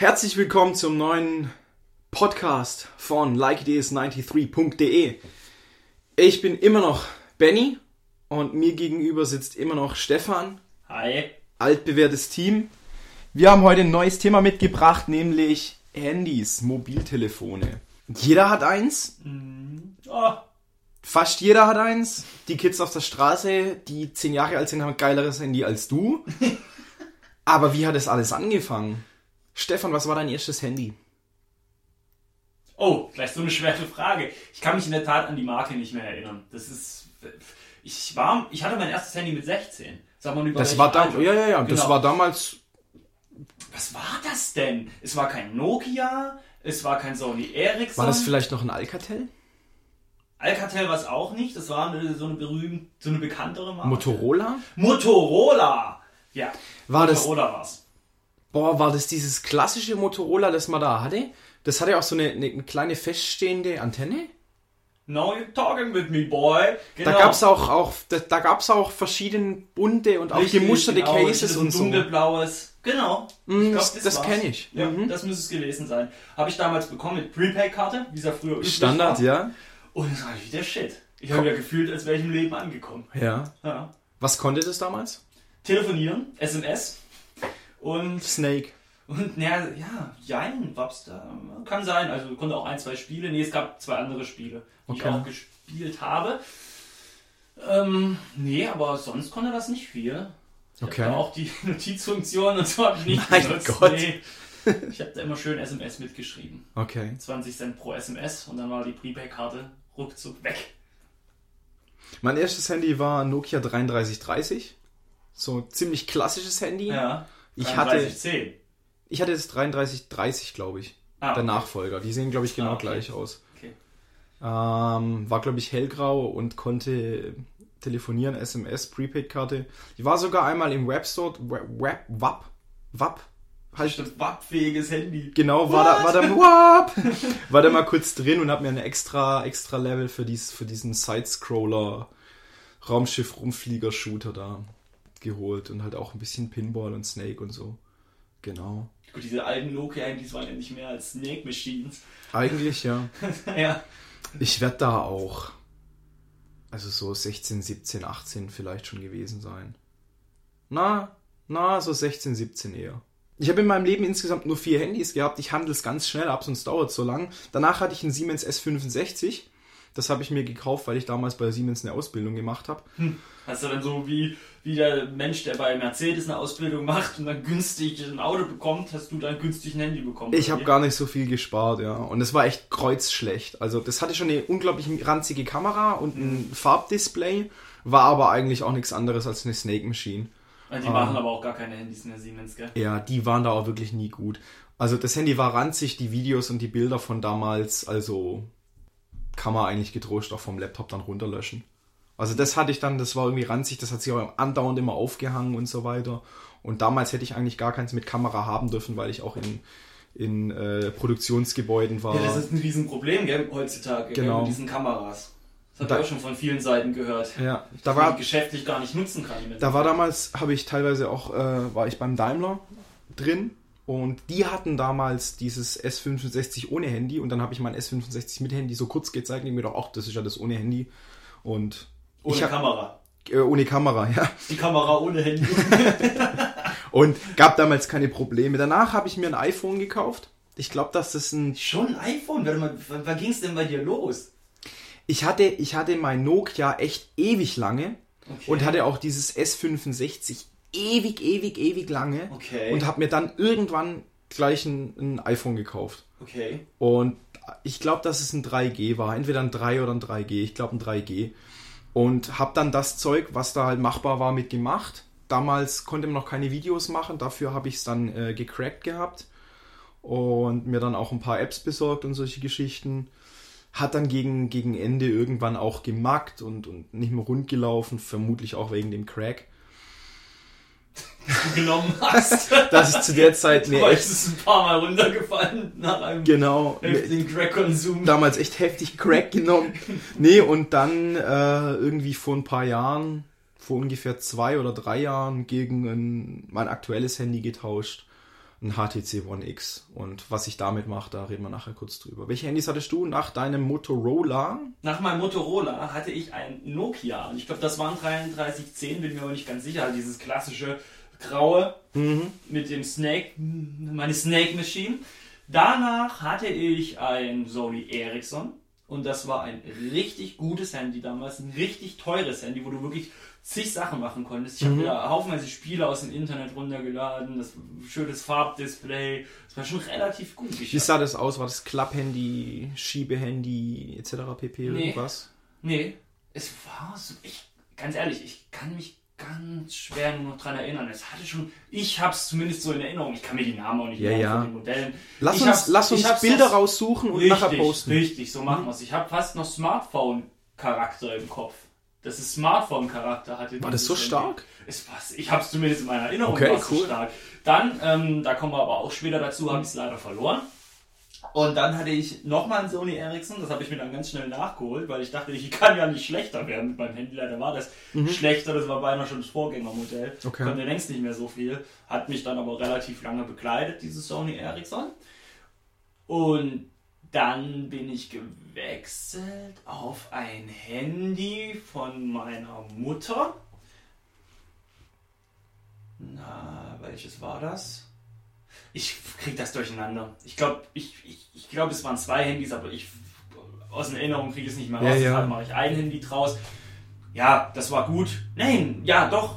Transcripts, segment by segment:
Herzlich willkommen zum neuen Podcast von likeideas93.de. Ich bin immer noch Benny und mir gegenüber sitzt immer noch Stefan. Hi. Altbewährtes Team. Wir haben heute ein neues Thema mitgebracht, nämlich Handys, Mobiltelefone. Jeder hat eins. Oh, Fast jeder hat eins. Die Kids auf der Straße, die zehn Jahre alt sind, haben ein geileres Handy als du. Aber wie hat das alles angefangen? Stefan, was war dein erstes Handy? oh, gleich so eine schwere Frage. Ich kann mich in der Tat an die Marke nicht mehr erinnern. Das ist. Ich war. Ich hatte mein erstes Handy mit 16. Sag mal über Das war da, Alter? ja, ja, ja, das Genau. war damals, Was war das denn? Es war kein Nokia, es war kein Sony Ericsson. war das vielleicht noch ein Alcatel? Alcatel war es auch nicht. Das war eine, so eine berühmte, so eine bekanntere Marke. Motorola? Motorola. Ja. War das- Motorola war's. Boah, war das dieses klassische Motorola, das man da hatte? Das hatte auch so eine, eine, eine kleine feststehende Antenne. Now you're talking with me, boy. Genau. Da gab's auch, auch, da, da gab's auch verschiedene bunte und auch Richtig, gemusterte genau, Cases und so. dunkelblaues. Genau. Mm, glaub, das- das war's. kenn ich. Ja, Mhm. das müsste es gewesen sein. Habe ich damals bekommen mit Prepaid-Karte, wie es ja früher üblich Standard, war. ja. Und es war wieder Shit. Ich habe ja gefühlt, als wäre ich im Leben angekommen. Ja. Ja. Was konnte das damals? Telefonieren, SMS und, Snake. und na, ja, Jein, da. Kann sein. Also konnte auch ein, zwei Spiele. Nee, es gab zwei andere Spiele, die Okay. ich auch gespielt habe. Ähm, nee, aber sonst konnte das nicht viel. Ich Okay. auch die Notizfunktion und so habe ich nicht Mein benutzt. Gott. Nee. Ich habe da immer schön SMS mitgeschrieben. Okay. 20 Cent pro SMS und dann war die Prepaid-Karte ruckzuck weg. Mein erstes Handy war Nokia 3330. So ein ziemlich klassisches Handy. Ja. Ich hatte- 3310. Ich hatte das 3330, glaube ich. Ah, Der okay. Nachfolger. Die sehen, glaube ich, genau Ah, okay. gleich aus. Okay. Ähm, war, glaube ich, hellgrau und konnte telefonieren, SMS, Prepaid-Karte. Die war sogar einmal im Webstore, Web, Web, WAP, WAP, halt, Stimmt, wappfähiges Handy. genau, war da, war da, WAP, war da mal kurz drin und hab mir eine extra, extra Level für, dies, für diesen Sidescroller Raumschiff-Rumflieger-Shooter da geholt und halt auch ein bisschen Pinball und Snake und so. Genau. Gut, diese alten Nokia-Handys waren ja nicht mehr als Snake Machines. Eigentlich, ja. ja. Ich werde da auch, also so 16, 17, 18 vielleicht schon gewesen sein. Na, na, so 16, 17 eher. Ich habe in meinem Leben insgesamt nur vier Handys gehabt. Ich handle es ganz schnell ab, sonst dauert es so lang. Danach hatte ich einen Siemens S65. Das habe ich mir gekauft, weil ich damals bei Siemens eine Ausbildung gemacht habe. Hast du dann so wie, wie der Mensch, der bei Mercedes eine Ausbildung macht und dann günstig ein Auto bekommt, hast du dann günstig ein Handy bekommen? Ich habe gar nicht so viel gespart, ja. Und es war echt kreuzschlecht. Also das hatte schon eine unglaublich ranzige Kamera und ein Farbdisplay, war aber eigentlich auch nichts anderes als eine Snake Machine. Die machen aber auch gar keine Handys mehr, Siemens, gell? Ja, die waren da auch wirklich nie gut. Also das Handy war ranzig, die Videos und die Bilder von damals, also kann man eigentlich getrost auch vom Laptop dann runterlöschen. Also das hatte ich dann, das war irgendwie ranzig, das hat sich auch andauernd immer aufgehangen und so weiter. Und damals hätte ich eigentlich gar keins mit Kamera haben dürfen, weil ich auch in, in äh, Produktionsgebäuden war. Ja, das ist ein Riesenproblem, gell, heutzutage, gell, Genau. mit diesen Kameras. Das Da- habe ich auch schon von vielen Seiten gehört. ja, da war, geschäftlich gar nicht nutzen kann. Da war damals, habe ich teilweise auch, äh, war ich beim Daimler drin und die hatten damals dieses S65 ohne Handy und dann habe ich mein S65 mit Handy so kurz gezeigt und mir doch, ach, das ist ja das ohne Handy und ohne hab, Kamera. äh, ohne Kamera, ja. Die Kamera ohne Handy. Und gab damals keine Probleme. Danach habe ich mir ein iPhone gekauft. Ich glaube, dass das ein Schon ein iPhone? Warte mal, wann, wann ging es denn bei dir los? ich hatte ich hatte mein Nokia echt ewig lange Okay. und hatte auch dieses S65 ewig ewig ewig lange Okay. und habe mir dann irgendwann gleich ein, ein iPhone gekauft. Okay. Und ich glaube, dass es ein 3G war. Entweder ein 3 oder ein 3G. Ich glaube ein 3G. Und habe dann das Zeug, was da halt machbar war, mit gemacht. Damals konnte man noch keine Videos machen. Dafür habe ich es dann äh, gecrackt gehabt. Und mir dann auch ein paar Apps besorgt und solche Geschichten. Hat dann gegen, gegen Ende irgendwann auch gemackt und, und nicht mehr rund gelaufen. Vermutlich auch wegen dem Crack. Genommen hast. Das ist zu der Zeit mir echt... ist ein paar Mal runtergefallen nach einem Genau. heftigen Crack-Konsum. damals echt heftig Crack genommen. Nee, und dann äh, irgendwie vor ein paar Jahren, vor ungefähr zwei oder drei Jahren, gegen ein, mein aktuelles Handy getauscht. ein HTC One X. Und was ich damit mache, da reden wir nachher kurz drüber. Welche Handys hattest du nach deinem Motorola? Nach meinem Motorola hatte ich ein Nokia. Und ich glaube, das waren 3310, bin mir aber nicht ganz sicher. Also dieses klassische graue mit dem Snake, meine Snake Machine. Danach hatte ich ein Sony Ericsson. Und das war ein richtig gutes Handy damals, ein richtig teures Handy, wo du wirklich zig Sachen machen konntest. Ich habe wieder haufenweise Spiele aus dem Internet runtergeladen, das schönes Farbdisplay, das war schon relativ gut. Ich Wie sah das aus? War das Klapphandy, Schiebehandy etc. pp. Nee. Irgendwas? Nee, es war so, ich, ganz ehrlich, ich kann mich ganz schwer nur noch dran erinnern. Es hatte schon, ich habe es zumindest so in Erinnerung, ich kann mir die Namen auch nicht Ja, merken ja. von den Modellen. Lass Ich uns, lass uns Bilder raussuchen und richtig, nachher posten. Mhm. Richtig, so machen wir es. Ich habe fast noch Smartphone-Charakter im Kopf. Dass es Smartphone-Charakter hatte. War das so stark? Es war's, ich habe es zumindest in meiner Erinnerung. Okay, war's so cool. stark. Dann, ähm, da kommen wir aber auch später dazu, habe ich es leider verloren. Und dann hatte ich nochmal ein Sony Ericsson, das habe ich mir dann ganz schnell nachgeholt, weil ich dachte, ich kann ja nicht schlechter werden mit meinem Handy. Leider war das schlechter, das war beinahe schon das Vorgängermodell. Mhm. Okay. Konnte längst nicht mehr so viel. Hat mich dann aber relativ lange begleitet, dieses Sony Ericsson. Und dann bin ich gewechselt auf ein Handy von meiner Mutter. Na, welches war das? Ich krieg das durcheinander. Ich glaube, ich, ich, ich glaub, es waren zwei Handys, aber ich aus der Erinnerung kriege ich es nicht mehr raus. Ja, ja. Deshalb mache ich ein Handy draus. Ja, das war gut. Nein, ja, doch.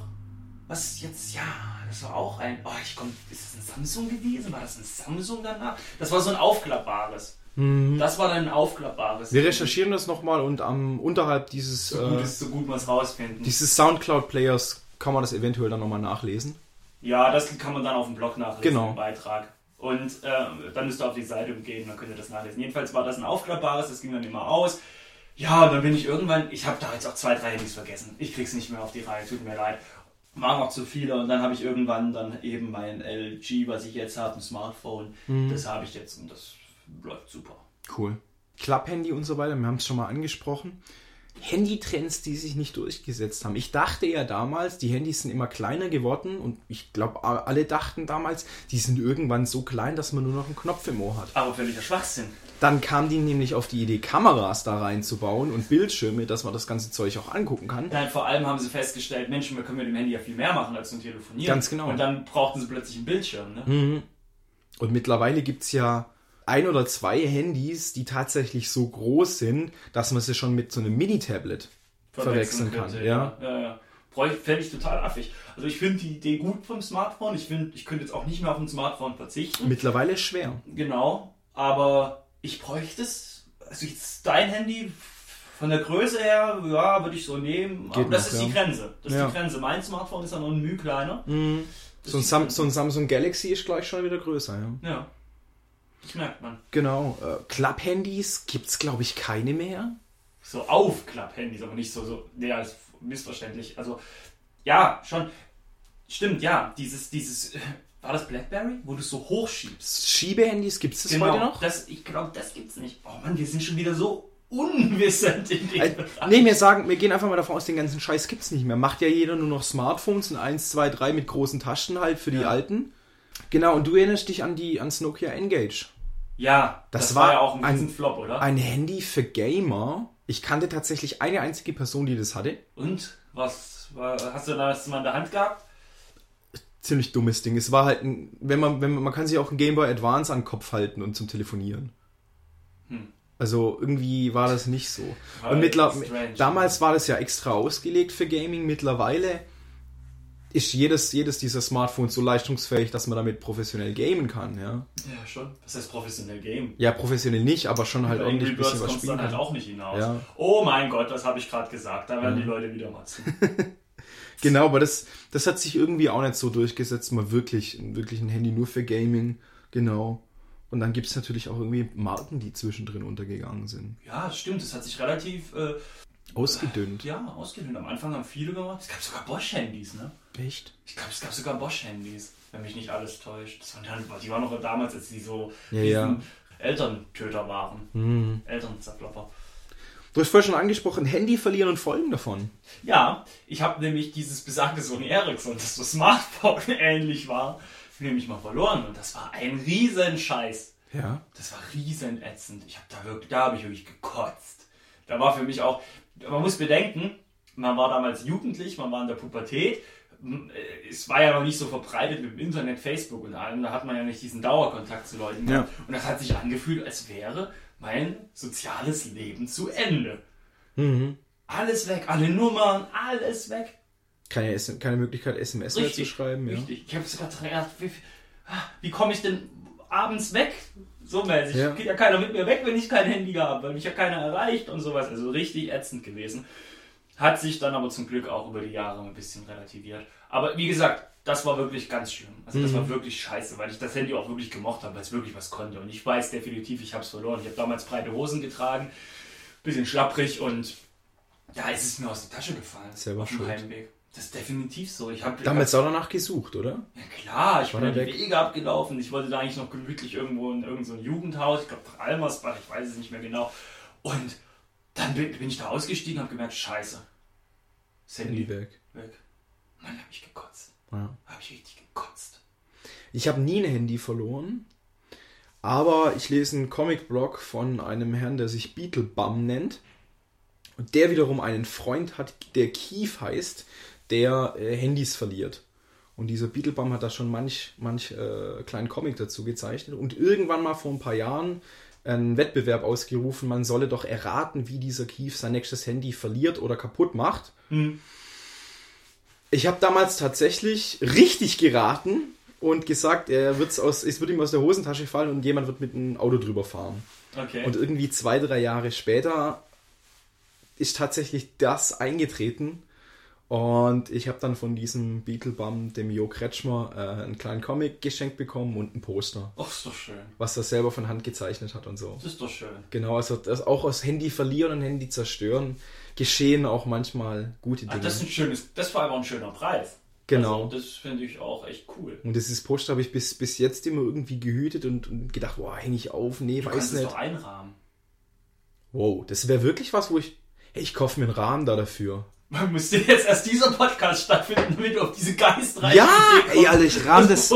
Was jetzt? Ja, das war auch ein. Oh, ich komm. Ist das ein Samsung gewesen? War das ein Samsung danach? Das war so ein aufklappbares. Das war dann ein aufklappbares. Mhm. Wir recherchieren das nochmal und am unterhalb dieses, So gut äh, ist, so gut man es rausfinden. dieses Soundcloud-Players kann man das eventuell dann nochmal nachlesen. Ja, das kann man dann auf dem Blog nachlesen, Genau. im Beitrag. Und äh, dann müsst ihr auf die Seite gehen, dann könnt ihr das nachlesen. Jedenfalls war das ein aufklappbares, das ging dann immer aus. Ja, und dann bin ich irgendwann, ich habe da jetzt auch zwei, drei Handys vergessen. Ich krieg's nicht mehr auf die Reihe, tut mir leid. Waren noch zu viele und dann habe ich irgendwann dann eben mein LG, was ich jetzt habe, ein Smartphone. Das habe ich jetzt und das läuft super. Cool. Klapphandy und so weiter, wir haben es schon mal angesprochen. Handytrends, die sich nicht durchgesetzt haben. Ich dachte ja damals, die Handys sind immer kleiner geworden und ich glaube, alle dachten damals, die sind irgendwann so klein, dass man nur noch einen Knopf im Ohr hat. Aber völliger Schwachsinn. Dann kam die nämlich auf die Idee, Kameras da reinzubauen und Bildschirme, dass man das ganze Zeug auch angucken kann. Nein, vor allem haben sie festgestellt, Mensch, wir können mit dem Handy ja viel mehr machen als nur telefonieren. Ganz genau. Und dann brauchten sie plötzlich einen Bildschirm. Ne? Und mittlerweile gibt es ja ein oder zwei Handys, die tatsächlich so groß sind, dass man sie schon mit so einem Mini-Tablet verwechseln kann. könnte, Ja. ja, ja. Fände ich total affig. Also ich finde die Idee gut vom Smartphone. Ich finde, ich könnte jetzt auch nicht mehr auf ein Smartphone verzichten. Mittlerweile schwer. Genau. Aber ich bräuchte es. Also jetzt dein Handy von der Größe her, ja, würde ich so nehmen. Aber Geht das noch, ist die ja. Grenze. Das ist Ja. die Grenze. Mein Smartphone ist ja noch ein Mühe kleiner. Das So ein, ist die Sam so ein Samsung Galaxy ist gleich schon wieder größer. Ja. Ja. Das merkt man. Genau. Äh, Klapp-Handys gibt es, glaube ich, keine mehr. so Aufklapp-Handys, aber nicht so, so, nee, als missverständlich. Also, ja, schon, stimmt, ja, dieses, dieses, äh, war das Blackberry, wo du es so hochschiebst? Schiebehandys gibt es das heute noch? Genau, das, ich glaube, das gibt's nicht. Oh Mann, wir sind schon wieder so unwissend in dem Bereich. nee, wir sagen, wir gehen einfach mal davon aus, den ganzen Scheiß gibt's nicht mehr. Macht ja jeder nur noch Smartphones und 1, 2, 3 mit großen Taschen halt für die Ja. alten. Genau, und du erinnerst dich an die ans Nokia Engage. Ja, Das das, war war ja auch ein, ein- Flop, oder? Ein Handy für Gamer. Ich kannte tatsächlich eine einzige Person, die das hatte. Und, was, war, hast du das mal in der Hand gehabt? Ziemlich dummes Ding. Es war halt ein, wenn man, wenn man, man kann sich auch ein Game Boy Advance an den Kopf halten und zum Telefonieren. Hm. Also irgendwie war das nicht so. War Und mittler damals war das ja extra ausgelegt für Gaming. Mittlerweile ist jedes, jedes dieser Smartphones so leistungsfähig, dass man damit professionell gamen kann. Ja, Ja, schon. Das heißt professionell Game. ja professionell nicht, aber schon halt ordentlich ein bisschen was spielen dann halt auch nicht hinaus. Ja. Oh mein Gott, das habe ich gerade gesagt. Da werden die Leute wieder matzen. Genau, aber das, das hat sich irgendwie auch nicht so durchgesetzt, mal wirklich, wirklich ein Handy nur für Gaming. Genau. Und dann gibt es natürlich auch irgendwie Marken, die zwischendrin untergegangen sind. Ja, das stimmt. Es hat sich relativ äh, Ausgedünnt. ja, ausgedünnt. Am Anfang haben viele gemacht. Es gab sogar Bosch-Handys, ne? Echt? Ich glaube, es gab sogar Bosch-Handys, wenn mich nicht alles täuscht. Das waren dann, die waren noch damals, als die so Ja, ja. Elterntöter waren. Mhm. Elternzerklopper. Du hast vorhin schon angesprochen, Handy verlieren und Folgen davon. Ja, ich habe nämlich dieses besagte Sony Ericsson, das so Smartphone ähnlich war, nämlich mal verloren und das war ein Riesenscheiß. Ja. Das war riesen ätzend. Ich habe da wirklich, da habe ich wirklich gekotzt. Da war für mich auch, man muss bedenken, man war damals jugendlich, man war in der Pubertät. Es war ja noch nicht so verbreitet mit dem Internet, Facebook und allem. Da hat man ja nicht diesen Dauerkontakt zu Leuten. Ja. Und das hat sich angefühlt, als wäre mein soziales Leben zu Ende. Mhm. Alles weg, alle Nummern, alles weg. Keine, keine Möglichkeit, SMS mehr zu schreiben. Ja. Richtig. Ich habe sogar gedacht, wie, wie komme ich denn abends weg? So mäßig. Ja. Geht ja keiner mit mir weg, wenn ich kein Handy habe, weil mich ja keiner erreicht und sowas. Also richtig ätzend gewesen. Hat sich dann aber zum Glück auch über die Jahre ein bisschen relativiert. Aber wie gesagt, das war wirklich ganz schlimm. Also das Mhm. war wirklich scheiße, weil ich das Handy auch wirklich gemocht habe, weil es wirklich was konnte. Und ich weiß definitiv, ich habe es verloren. Ich habe damals breite Hosen getragen, bisschen schlapprig und da ist es mir aus der Tasche gefallen. Selber auf dem. Heimweg. Das ist definitiv so. Ich habe Damals auch danach gesucht, oder? ja klar, ich War bin der die weg? Wege abgelaufen. Ich wollte da eigentlich noch gemütlich irgendwo in irgendein so Jugendhaus, ich glaube Almersbach, ich weiß es nicht mehr genau. Und dann bin, bin ich da ausgestiegen und habe gemerkt, scheiße. Handy weg. weg. Mann, habe ich gekotzt. Ja. Habe ich richtig gekotzt. Ich habe nie ein Handy verloren, aber ich lese einen Comic-Blog von einem Herrn, der sich Beetlebum nennt. Und der wiederum einen Freund hat, der Keith heißt, der äh, Handys verliert. Und dieser Beetlebum hat da schon manch, manch äh, kleinen Comic dazu gezeichnet. Und irgendwann mal vor ein paar Jahren einen Wettbewerb ausgerufen, man solle doch erraten, wie dieser Keith sein nächstes Handy verliert oder kaputt macht. Ich habe damals tatsächlich richtig geraten und gesagt, er wird's aus, es wird ihm aus der Hosentasche fallen und jemand wird mit einem Auto drüber fahren. Okay. Und irgendwie zwei, drei Jahre später ist tatsächlich das eingetreten. Und ich habe dann von diesem Beetlebum, dem Jo Kretschmer, äh, einen kleinen Comic geschenkt bekommen und ein Poster, Ach, ist doch schön. was er selber von Hand gezeichnet hat und so. Das ist doch schön. Genau, also das auch aus Handy verlieren und Handy zerstören geschehen auch manchmal gute Ah, Dinge. das ist ein schönes, das war aber ein schöner Preis. Genau. Also, das finde ich auch echt cool. und dieses Poster habe ich bis, bis jetzt immer irgendwie gehütet und, und gedacht, boah, hänge ich auf? Nee, Du weiß nicht. doch einrahmen. Wow, das wäre wirklich was, wo ich. Hey, ich kaufe mir einen Rahmen da dafür. Man müsste jetzt erst dieser Podcast stattfinden, damit du auf diese geistreiche Ja, ey, Alter, ich rahm das,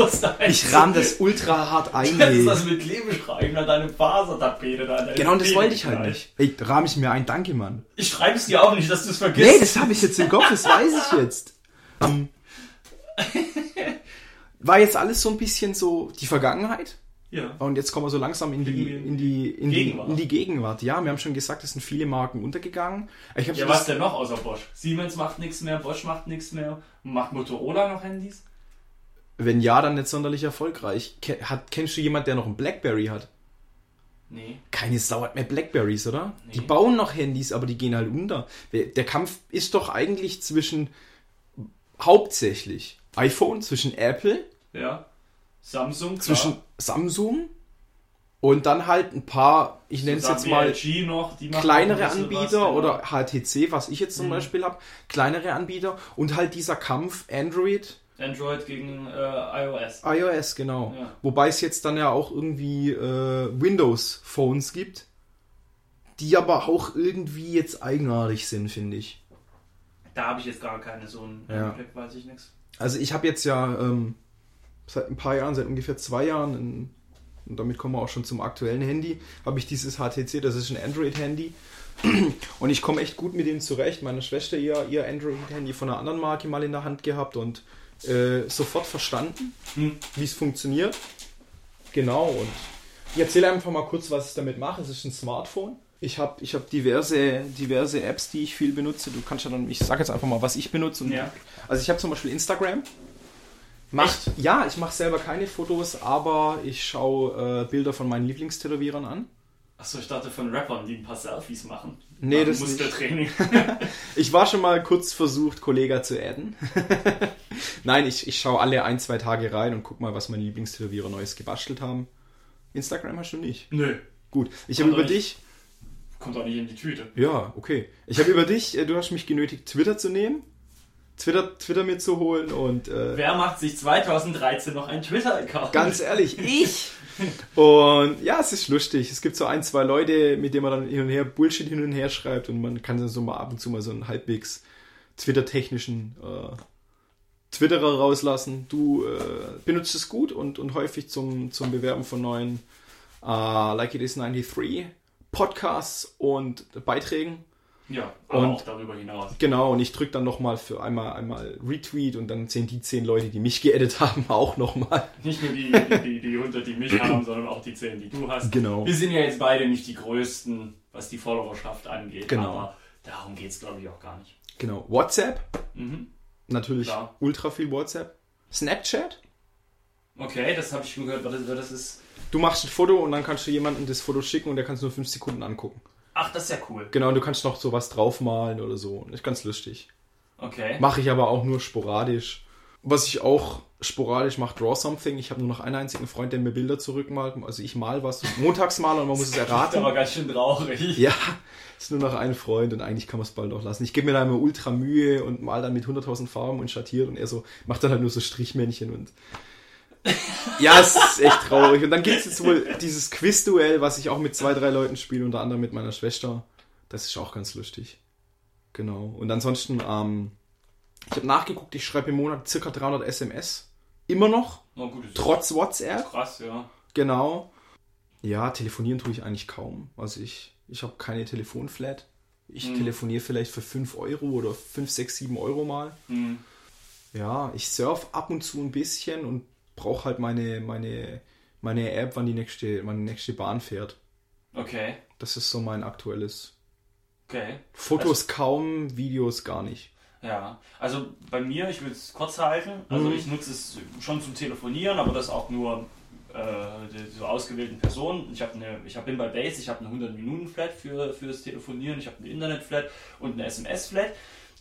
ich rahm das ultra hart ein. Du das mit Klebeschreiben an deine Fasertapete da. Genau, und das wollte ich halt nicht. Ey, rahm ich mir ein, danke, Mann. Ich schreibe es dir auch nicht, dass du es vergisst. Nee, das habe ich jetzt im Kopf, das weiß ich jetzt. War jetzt alles so ein bisschen so die Vergangenheit. Ja. Und jetzt kommen wir so langsam in die, in die, in die, Gegenwart. in die Gegenwart. Ja, wir haben schon gesagt, es sind viele Marken untergegangen. Ich ja, was denn noch außer Bosch? Siemens macht nichts mehr, Bosch macht nichts mehr. Macht Motorola noch Handys? wenn ja, dann nicht sonderlich erfolgreich. Hat, kennst du jemand, der noch ein Blackberry hat? Nee. Keine Sau hat mehr Blackberries, oder? Nee. Die bauen noch Handys, aber die gehen halt unter. Der Kampf ist doch eigentlich zwischen hauptsächlich iPhone, zwischen Apple, Ja. Samsung, klar. zwischen Samsung und dann halt ein paar, ich nenne es jetzt mal noch, kleinere ein bisschen was, Anbieter genau. oder HTC, was ich jetzt zum Beispiel habe, kleinere Anbieter und halt dieser Kampf Android, Android gegen äh, iOS. iOS, genau. Ja. Wobei es jetzt dann ja auch irgendwie äh, Windows-Phones gibt, die aber auch irgendwie jetzt eigenartig sind, finde ich. Da habe ich jetzt gar keine so einen Ja. Weiß ich nichts. Also ich habe jetzt ja ähm, seit ein paar Jahren, seit ungefähr zwei Jahren, ein, und damit kommen wir auch schon zum aktuellen Handy, habe ich dieses HTC, das ist ein Android-Handy. Und ich komme echt gut mit dem zurecht. Meine Schwester ihr, ihr Android-Handy von einer anderen Marke mal in der Hand gehabt und äh, sofort verstanden, Hm. wie es funktioniert. Genau, und ich erzähle einfach mal kurz, was ich damit mache. Es ist ein Smartphone. Ich habe ich hab diverse, diverse Apps, die ich viel benutze. Du kannst ja dann, ich sage jetzt einfach mal, was ich benutze. Und Ja. Also ich habe zum Beispiel Instagram. Macht, ja, ich mache selber keine Fotos, aber ich schaue äh, Bilder von meinen Lieblingstätowierern an. Achso, ich dachte von Rappern, die ein paar Selfies machen. Nee, Nach das Muskeltraining. Ich war schon mal kurz versucht, Kollega zu adden. Nein, ich, ich schaue alle ein, zwei Tage rein und guck mal, was meine Lieblingstätowierer Neues gebastelt haben. Instagram hast du nicht. Nö. Gut, ich habe über dich. Kommt auch nicht in die Tüte. Ja, okay. Ich habe über dich, äh, du hast mich genötigt, Twitter zu nehmen. Twitter, Twitter mir zu holen und äh, Wer macht sich 2013 noch einen Twitter-Account? Ganz ehrlich, ich. Und ja, es ist lustig. Es gibt so ein, zwei Leute, mit denen man dann hin und her Bullshit hin und her schreibt und man kann dann so mal ab und zu mal so einen halbwegs Twitter-technischen äh, Twitterer rauslassen. Du äh, benutzt es gut und, und häufig zum, zum Bewerben von neuen äh, Like It Is 93 Podcasts und Beiträgen. Ja, aber Und- auch darüber hinaus. Genau, und ich drücke dann nochmal für einmal, einmal Retweet und dann sehen die zehn Leute, die mich geedit haben, auch nochmal. Nicht nur die, die, die 100, die mich haben, sondern auch die 10, die du hast. Genau. Wir sind ja jetzt beide nicht die größten, was die Followerschaft angeht. Genau. Aber darum geht es, glaube ich, auch gar nicht. Genau. WhatsApp, Mhm. natürlich Klar. ultra viel WhatsApp. Snapchat, Okay, das habe ich schon gehört. Warte, das ist. du machst ein Foto und dann kannst du jemandem das Foto schicken und der kannst nur fünf Sekunden angucken. Ach, das ist ja cool. Genau, und du kannst noch sowas draufmalen oder so. Ist ganz lustig. Okay. Mache ich aber auch nur sporadisch. Was ich auch sporadisch mache, Draw Something. Ich habe nur noch einen einzigen Freund, der mir Bilder zurückmalt. Also ich mal was, montags mal und man muss es Das ist erraten. aber ganz schön traurig. Ja, ist nur noch ein Freund und eigentlich kann man es bald auch lassen. Ich gebe mir da immer ultra Mühe und mal dann mit 100.000 Farben und schattiert und er so macht dann halt nur so Strichmännchen und ja, es ist echt traurig. Und dann gibt es jetzt wohl dieses Quiz-Duell, was ich auch mit zwei, drei Leuten spiele, unter anderem mit meiner Schwester. Das ist auch ganz lustig. Genau. Und ansonsten, ähm, ich habe nachgeguckt, ich schreibe im Monat circa 300 SMS. Immer noch, Na gut, trotz WhatsApp. krass, ja. Genau. Ja, telefonieren tue ich eigentlich kaum. Also ich, ich habe keine Telefonflat. Ich Hm. telefoniere vielleicht für 5 Euro oder 5, 6, 7 Euro mal. Hm. Ja, ich surf ab und zu ein bisschen und brauche halt meine, meine, meine App, wann die nächste, wann die nächste Bahn fährt. Okay. Das ist so mein aktuelles. Okay. Fotos kaum, Videos gar nicht. Ja, also bei mir, ich will es kurz halten. Also Mhm. ich nutze es schon zum Telefonieren, aber das auch nur äh, so ausgewählten Personen. Ich, hab eine, ich hab, bin bei Base, ich habe eine 100-Minuten-Flat für, fürs Telefonieren, ich habe eine Internet-Flat und eine SMS-Flat.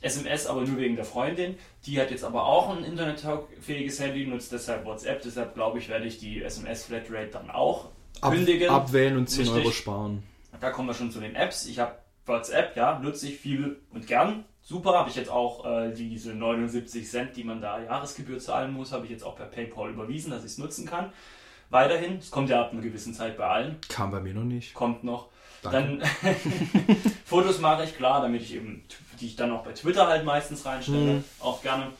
SMS aber nur wegen der Freundin. Die hat jetzt aber auch ein internetfähiges Handy, nutzt deshalb WhatsApp. Deshalb glaube ich, werde ich die SMS-Flatrate dann auch Ab, kündigen. abwählen und 10 Richtig. Euro sparen. Da kommen wir schon zu den Apps. Ich habe WhatsApp, ja, nutze ich viel und gern. Super, habe ich jetzt auch äh, diese 79 Cent, die man da Jahresgebühr zahlen muss, habe ich jetzt auch per PayPal überwiesen, dass ich es nutzen kann. Weiterhin, es kommt ja ab einer gewissen Zeit bei allen, Kam bei mir noch nicht. kommt noch. Danke. Dann Fotos mache ich, klar, damit ich eben, die ich dann auch bei Twitter halt meistens reinstelle, Mhm. auch gerne.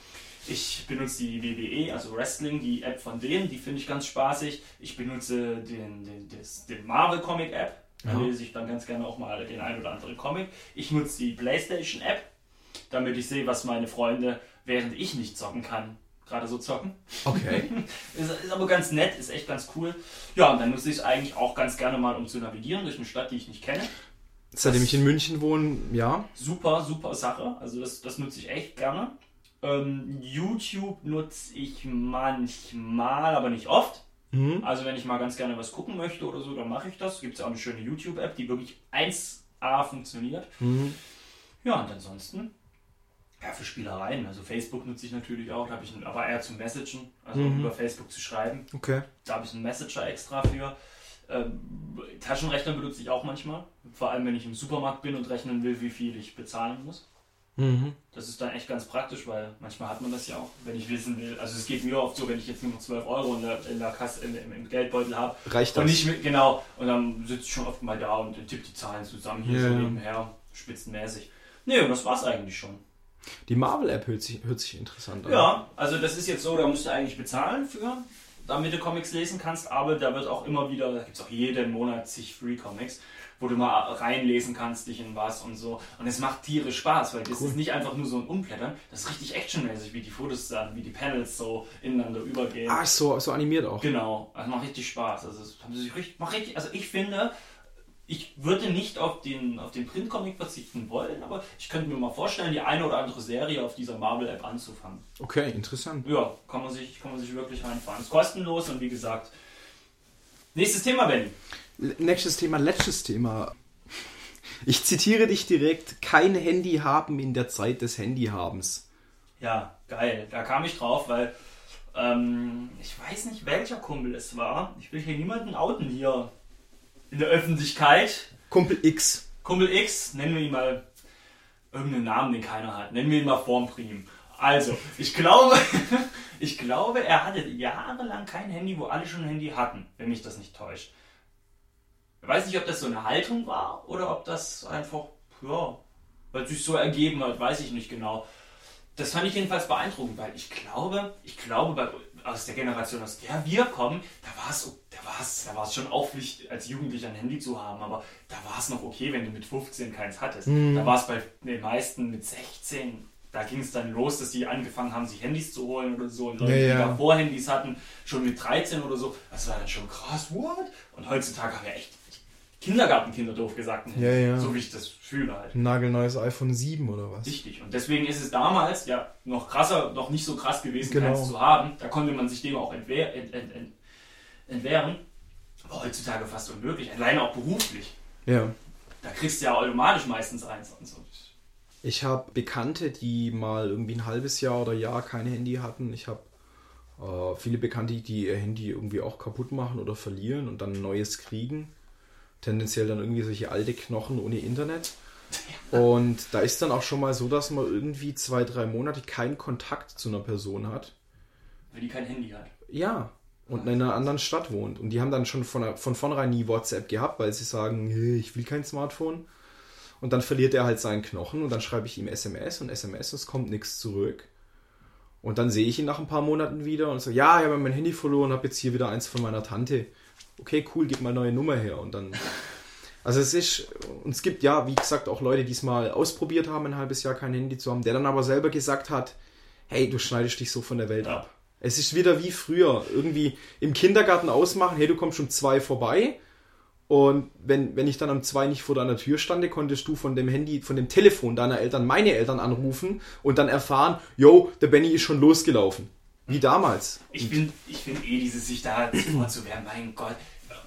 Ich benutze die WWE, also Wrestling, die App von denen, die finde ich ganz spaßig. Ich benutze den, den, das- den Marvel Comic App, da Ja. lese ich dann ganz gerne auch mal den ein oder anderen Comic. Ich nutze die PlayStation App, damit ich sehe, was meine Freunde, während ich nicht zocken kann, gerade so zocken. Okay. Ist, ist aber ganz nett, ist echt ganz cool. Ja, und dann nutze ich es eigentlich auch ganz gerne mal, um zu navigieren durch eine Stadt, die ich nicht kenne. Seitdem ich in München wohne, ja. Super, super Sache. Also das, das nutze ich echt gerne. Ähm, YouTube nutze ich manchmal, aber nicht oft. Mhm. Also wenn ich mal ganz gerne was gucken möchte oder so, dann mache ich das. Gibt es auch eine schöne YouTube-App, die wirklich 1A funktioniert. Mhm. Ja, und ansonsten, ja, für Spielereien. Also Facebook nutze ich natürlich auch, da habe ich einen, aber eher zum Messagen, also Mhm. über Facebook zu schreiben. Okay. Da habe ich einen Messenger extra für. Ähm, Taschenrechner benutze ich auch manchmal. Vor allem, wenn ich im Supermarkt bin und rechnen will, wie viel ich bezahlen muss. Mhm. Das ist dann echt ganz praktisch, weil manchmal hat man das ja auch, wenn ich wissen will. Also es geht mir oft so, wenn ich jetzt nur noch 12 Euro in der, in der Kasse, im, im, Geldbeutel habe. Reicht Und das? nicht mit, genau. Und dann sitze ich schon oft mal da und tippe die Zahlen zusammen hier Ja. so nebenher, spitzenmäßig. Nee, und das war's eigentlich schon. Die Marvel-App hört sich, hört sich interessant an. Ja, also das ist jetzt so, da musst du eigentlich bezahlen für, damit du Comics lesen kannst, aber da wird auch immer wieder, da gibt es auch jeden Monat zig Free Comics, wo du mal reinlesen kannst, dich in was und so. Und es macht tierisch Spaß, weil das Cool. ist nicht einfach nur so ein Umblättern, das ist richtig actionmäßig, wie die Fotos dann, wie die Panels so ineinander übergehen. Ist so, so animiert auch. Genau, also macht richtig Spaß. Also es haben sie sich richtig, macht richtig, also ich finde, ich würde nicht auf den, auf den Printcomic verzichten wollen, aber ich könnte mir mal vorstellen, die eine oder andere Serie auf dieser Marvel-App anzufangen. Okay, interessant. Ja, kann man sich, kann man sich wirklich reinfahren. Ist kostenlos und wie gesagt. Nächstes Thema, Ben. Nächstes Thema, letztes Thema. Ich zitiere dich direkt. Kein Handy haben in der Zeit des Handyhabens. Ja, geil. Da kam ich drauf, weil ähm, ich weiß nicht, welcher Kumpel es war. Ich will hier niemanden outen hier in der Öffentlichkeit. Kumpel X. Kumpel X, nennen wir ihn mal irgendeinen Namen, den keiner hat. Nennen wir ihn mal Formprim. Also, ich glaube, ich glaube, er hatte jahrelang kein Handy, wo alle schon ein Handy hatten, wenn mich das nicht täuscht. Ich weiß nicht, ob das so eine Haltung war oder ob das einfach, ja, weil sich so ergeben hat, weiß ich nicht genau. das fand ich jedenfalls beeindruckend, weil ich glaube, ich glaube, bei, aus der Generation, aus der wir kommen, da war es da war's, da war's schon auch Pflicht, als Jugendlicher ein Handy zu haben, aber da war es noch okay, wenn du mit 15 keins hattest. Mhm. Da war es bei den meisten mit 16, da ging es dann los, dass die angefangen haben, sich Handys zu holen oder so. Und Leute, ja, ja. die davor Handys hatten, schon mit 13 oder so, das war dann schon krass, what? Und heutzutage haben wir echt Kindergartenkinder doof gesagt. Ja, ja. So wie ich das fühle halt. Ein nagelneues iPhone 7 oder was? Richtig. Und deswegen ist es damals ja noch krasser, noch nicht so krass gewesen, genau. keins zu haben. Da konnte man sich dem auch entwehr, ent, ent, ent, entwehren. Aber heutzutage fast unmöglich. Alleine auch beruflich. Ja. Da kriegst du ja automatisch meistens eins und so. Ich habe Bekannte, die mal irgendwie ein halbes Jahr oder Jahr kein Handy hatten. Ich habe äh, viele Bekannte, die ihr Handy irgendwie auch kaputt machen oder verlieren und dann ein neues kriegen tendenziell dann irgendwie solche alte Knochen ohne Internet. Und da ist dann auch schon mal so, dass man irgendwie zwei, drei Monate keinen Kontakt zu einer Person hat. Weil die kein Handy hat. Ja. Und in einer anderen Stadt wohnt. Und die haben dann schon von, von vornherein nie WhatsApp gehabt, weil sie sagen, hey, ich will kein Smartphone. Und dann verliert er halt seinen Knochen und dann schreibe ich ihm SMS und SMS, es kommt nichts zurück. Und dann sehe ich ihn nach ein paar Monaten wieder und so, ja, ich habe mein Handy verloren, habe jetzt hier wieder eins von meiner Tante okay, cool, gib mal neue Nummer her und dann. Also es ist, und es gibt ja, wie gesagt, auch Leute, die es mal ausprobiert haben, ein halbes Jahr kein Handy zu haben, der dann aber selber gesagt hat, hey, du schneidest dich so von der Welt ab. Es ist wieder wie früher, irgendwie im Kindergarten ausmachen, hey, du kommst schon zwei vorbei. Und wenn, wenn ich dann um zwei nicht vor deiner Tür stande, konntest du von dem Handy, von dem Telefon deiner Eltern meine Eltern anrufen und dann erfahren, yo, der Benny ist schon losgelaufen. Wie damals. Ich finde ich find eh dieses sich da vorzuwehren, mein Gott,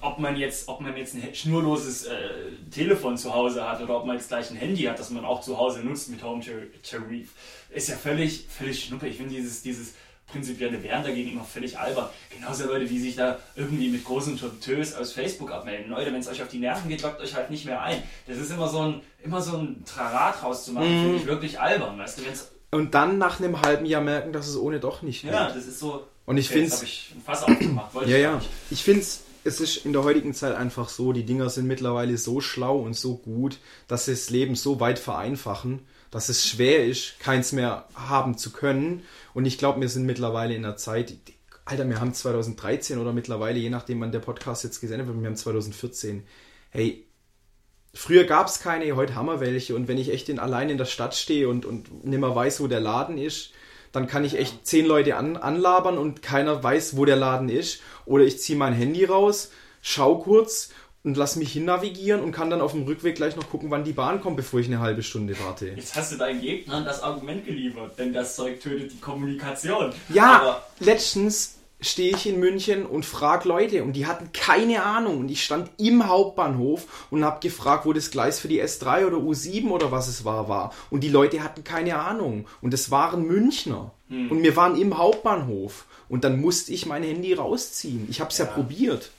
ob man jetzt, ob man jetzt ein schnurloses äh, Telefon zu Hause hat oder ob man jetzt gleich ein Handy hat, das man auch zu Hause nutzt mit Home Tarif, ist ja völlig, völlig schnuppe. Ich finde dieses, dieses prinzipielle Wehren dagegen immer völlig albern. Genauso Leute, die sich da irgendwie mit großen Tös aus Facebook abmelden. Leute, wenn es euch auf die Nerven geht, lockt euch halt nicht mehr ein. Das ist immer so ein, immer so ein Trarat rauszumachen, mhm. finde ich wirklich albern. Weißt du, wenn es und dann nach einem halben Jahr merken, dass es ohne doch nicht geht. Ja, das ist so. Und ich okay, finde es. ich ein Fass aufgemacht. ja, ich ja. Ich finde es. Es ist in der heutigen Zeit einfach so, die Dinger sind mittlerweile so schlau und so gut, dass sie das Leben so weit vereinfachen, dass es schwer ist, keins mehr haben zu können. Und ich glaube, wir sind mittlerweile in einer Zeit, Alter, wir haben 2013 oder mittlerweile, je nachdem wann der Podcast jetzt gesendet wird, wir haben 2014. Hey, Früher gab es keine, heute haben wir welche. Und wenn ich echt in, allein in der Stadt stehe und, und nimmer weiß, wo der Laden ist, dann kann ich echt zehn Leute an, anlabern und keiner weiß, wo der Laden ist. Oder ich ziehe mein Handy raus, schau kurz und lass mich hin navigieren und kann dann auf dem Rückweg gleich noch gucken, wann die Bahn kommt, bevor ich eine halbe Stunde warte. Jetzt hast du deinen Gegnern das Argument geliefert, denn das Zeug tötet die Kommunikation. Ja, Aber letztens stehe ich in München und frage Leute und die hatten keine Ahnung und ich stand im Hauptbahnhof und habe gefragt, wo das Gleis für die S3 oder U7 oder was es war war und die Leute hatten keine Ahnung und es waren Münchner hm. und wir waren im Hauptbahnhof und dann musste ich mein Handy rausziehen. Ich habe es ja. ja probiert.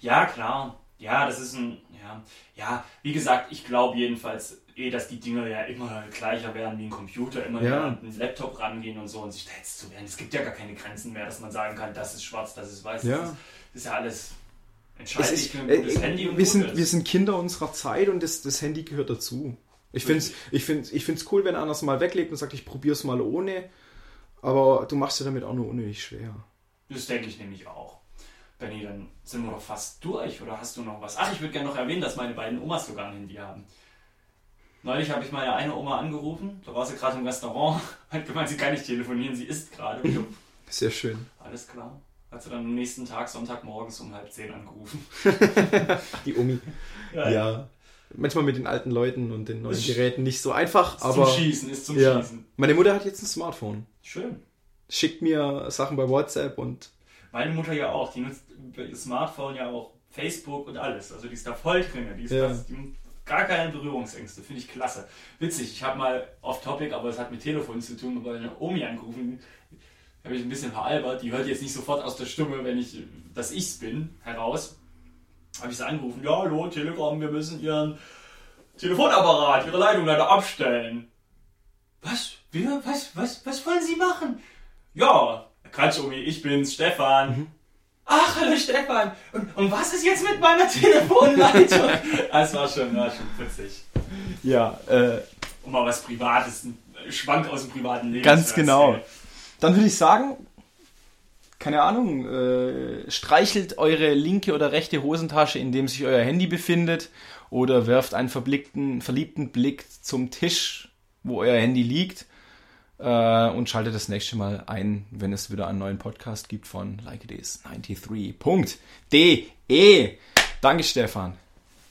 Ja, klar. Ja, das ist ein ja, ja, wie gesagt, ich glaube jedenfalls eh, dass die Dinger ja immer gleicher werden wie ein Computer, immer ja. an einen Laptop rangehen und so und sich da jetzt zu werden. Es gibt ja gar keine Grenzen mehr, dass man sagen kann, das ist schwarz, das ist weiß. Ja. Das, ist, das ist ja alles entscheidend ist, für ein gutes äh, Handy und wir sind, wir sind Kinder unserer Zeit und das, das Handy gehört dazu. Ich finde es ich find's, ich find's cool, wenn einer es mal weglegt und sagt, ich probiere es mal ohne. Aber du machst dir damit auch nur unnötig schwer. Das denke ich nämlich auch. Benny, dann sind wir doch fast durch. Oder hast du noch was? Ach, ich würde gerne noch erwähnen, dass meine beiden Omas sogar ein Handy haben. Neulich habe ich meine eine Oma angerufen, da war sie gerade im Restaurant, hat gemeint, sie kann nicht telefonieren, sie isst gerade. Sehr schön. Alles klar. Hat sie dann am nächsten Tag, Sonntagmorgens um halb zehn angerufen. Die Omi. Ja, ja. Manchmal mit den alten Leuten und den neuen Geräten nicht so einfach, ist aber. Zum Schießen, ist zum ja. Schießen. Meine Mutter hat jetzt ein Smartphone. Schön. Schickt mir Sachen bei WhatsApp und. Meine Mutter ja auch, die nutzt ihr Smartphone ja auch Facebook und alles. Also die ist da voll drin. Die ist ja. was, die Gar keine Berührungsängste, finde ich klasse. Witzig, ich habe mal off-topic, aber es hat mit Telefon zu tun, weil eine Omi angerufen, habe ich ein bisschen veralbert. Die hört jetzt nicht sofort aus der Stimme, wenn ich, dass ich's bin, heraus. Habe ich sie angerufen, ja, hallo, Telegram, wir müssen Ihren Telefonapparat, Ihre Leitung leider abstellen. Was? Wir? Was? Was? Was wollen Sie machen? Ja, Quatsch, Omi, ich bin's, Stefan. Mhm. Ach, hallo Stefan. Und, und was ist jetzt mit meiner Telefonleitung? das war schon, war schon witzig. Ja, äh. Um mal was Privates Schwank aus dem privaten Leben. Ganz zu genau. Dann würde ich sagen, keine Ahnung, äh, streichelt eure linke oder rechte Hosentasche, in dem sich euer Handy befindet, oder werft einen verblickten, verliebten Blick zum Tisch, wo euer Handy liegt, äh, und schaltet das nächste Mal ein, wenn es wieder einen neuen Podcast gibt von Like It Is 93.de. Danke, Stefan.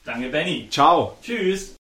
Danke, Benny. Ciao. Tschüss.